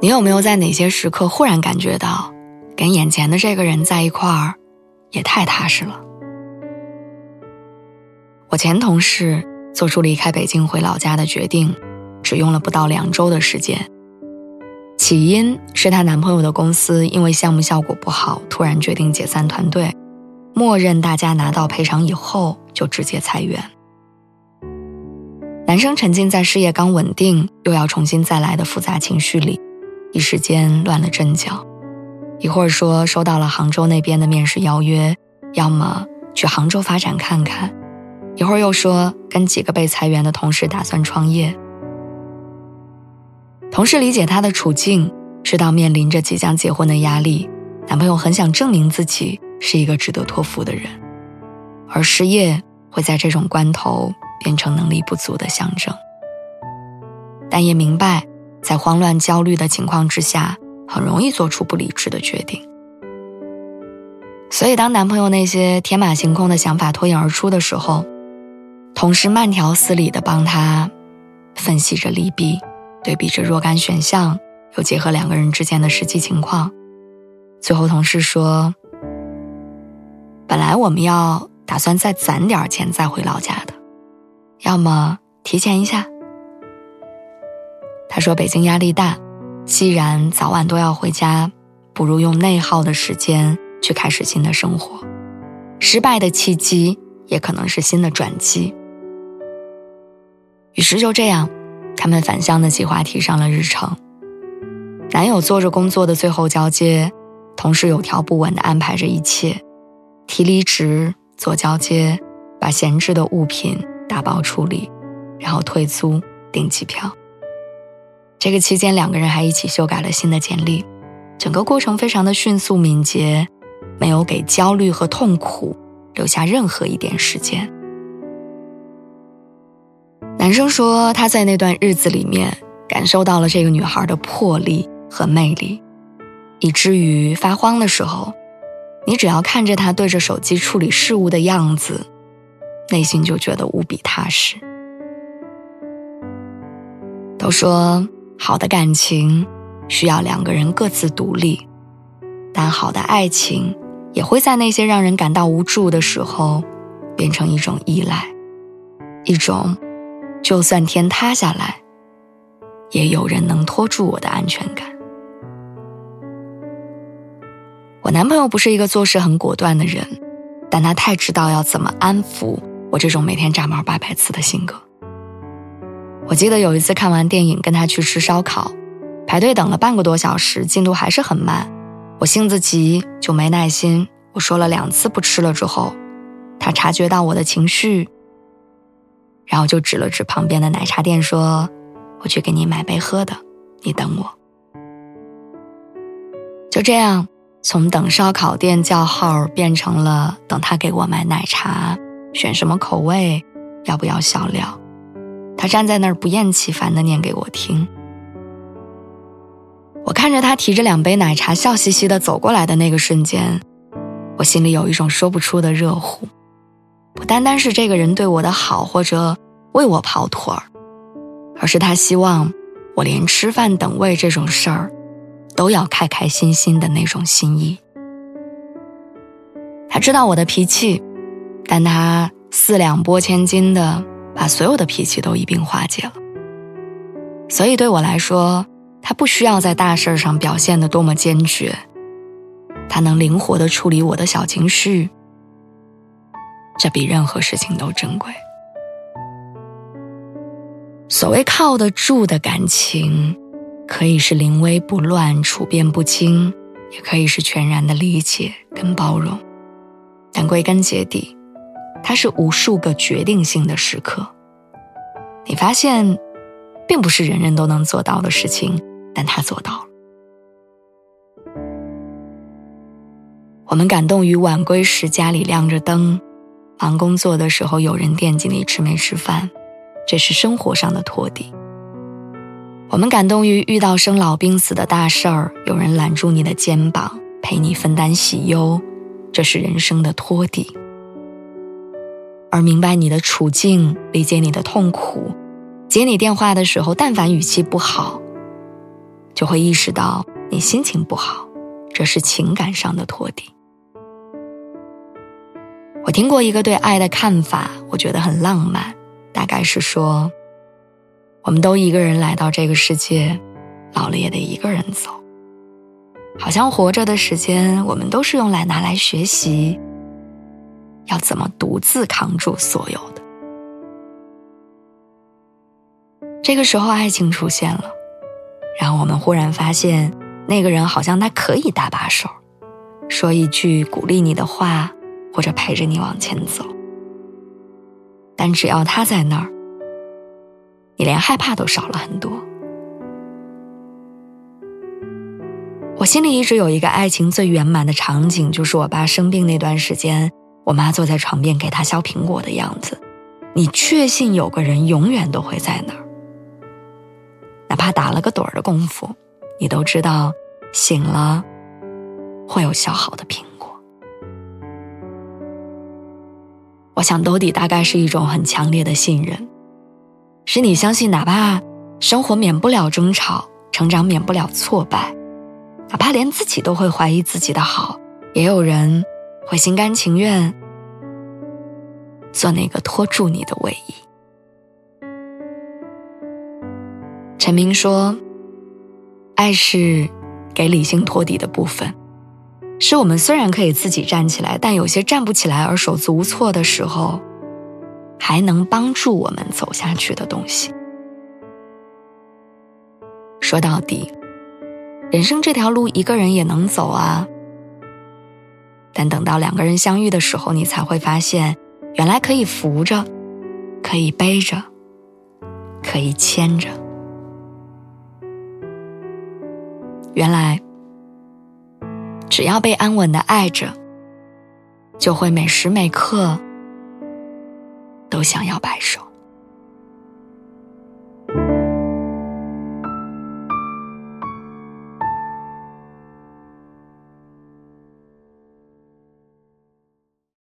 你有没有在哪些时刻忽然感觉到，跟眼前的这个人在一块儿，也太踏实了？我前同事做出离开北京回老家的决定，只用了不到两周的时间。起因是她男朋友的公司因为项目效果不好，突然决定解散团队，默认大家拿到赔偿以后就直接裁员。男生沉浸在事业刚稳定又要重新再来的复杂情绪里。一时间乱了阵脚，一会儿说收到了杭州那边的面试邀约，要么去杭州发展看看；一会儿又说跟几个被裁员的同事打算创业。同事理解她的处境，知道面临着即将结婚的压力，男朋友很想证明自己是一个值得托付的人，而失业会在这种关头变成能力不足的象征，但也明白。在慌乱、焦虑的情况之下，很容易做出不理智的决定。所以，当男朋友那些天马行空的想法脱颖而出的时候，同事慢条斯理地帮他分析着利弊，对比着若干选项，又结合两个人之间的实际情况。最后，同事说：“本来我们要打算再攒点钱再回老家的，要么提前一下。”他说：“北京压力大，既然早晚都要回家，不如用内耗的时间去开始新的生活。失败的契机也可能是新的转机。”于是就这样，他们返乡的计划提上了日程。男友做着工作的最后交接，同事有条不紊地安排着一切：提离职、做交接、把闲置的物品打包处理，然后退租、订机票。这个期间，两个人还一起修改了新的简历，整个过程非常的迅速敏捷，没有给焦虑和痛苦留下任何一点时间。男生说他在那段日子里面感受到了这个女孩的魄力和魅力，以至于发慌的时候，你只要看着他对着手机处理事务的样子，内心就觉得无比踏实。都说。好的感情需要两个人各自独立，但好的爱情也会在那些让人感到无助的时候，变成一种依赖，一种就算天塌下来，也有人能拖住我的安全感。我男朋友不是一个做事很果断的人，但他太知道要怎么安抚我这种每天炸毛八百次的性格。我记得有一次看完电影，跟他去吃烧烤，排队等了半个多小时，进度还是很慢。我性子急，就没耐心。我说了两次不吃了之后，他察觉到我的情绪，然后就指了指旁边的奶茶店，说：“我去给你买杯喝的，你等我。”就这样，从等烧烤店叫号变成了等他给我买奶茶，选什么口味，要不要小料。他站在那儿不厌其烦地念给我听。我看着他提着两杯奶茶，笑嘻嘻地走过来的那个瞬间，我心里有一种说不出的热乎。不单单是这个人对我的好，或者为我跑腿儿，而是他希望我连吃饭等位这种事儿，都要开开心心的那种心意。他知道我的脾气，但他四两拨千斤的。把所有的脾气都一并化解了，所以对我来说，他不需要在大事上表现的多么坚决，他能灵活的处理我的小情绪，这比任何事情都珍贵。所谓靠得住的感情，可以是临危不乱、处变不惊，也可以是全然的理解跟包容，但归根结底。它是无数个决定性的时刻，你发现，并不是人人都能做到的事情，但他做到了。我们感动于晚归时家里亮着灯，忙工作的时候有人惦记你吃没吃饭，这是生活上的托底。我们感动于遇到生老病死的大事儿，有人揽住你的肩膀，陪你分担喜忧，这是人生的托底。而明白你的处境，理解你的痛苦，接你电话的时候，但凡语气不好，就会意识到你心情不好，这是情感上的托底。我听过一个对爱的看法，我觉得很浪漫，大概是说，我们都一个人来到这个世界，老了也得一个人走。好像活着的时间，我们都是用来拿来学习，要怎么独自扛住所有的。这个时候，爱情出现了，然后我们忽然发现，那个人好像他可以搭把手，说一句鼓励你的话。或者陪着你往前走，但只要他在那儿，你连害怕都少了很多。我心里一直有一个爱情最圆满的场景，就是我爸生病那段时间，我妈坐在床边给他削苹果的样子。你确信有个人永远都会在那儿，哪怕打了个盹儿的功夫，你都知道醒了会有削好的苹果。我想兜底大概是一种很强烈的信任，是你相信，哪怕生活免不了争吵，成长免不了挫败，哪怕连自己都会怀疑自己的好，也有人会心甘情愿做那个拖住你的唯一。陈明说：“爱是给理性托底的部分。”是我们虽然可以自己站起来，但有些站不起来而手足无措的时候，还能帮助我们走下去的东西。说到底，人生这条路一个人也能走啊。但等到两个人相遇的时候，你才会发现，原来可以扶着，可以背着，可以牵着。原来。只要被安稳的爱着，就会每时每刻都想要白首。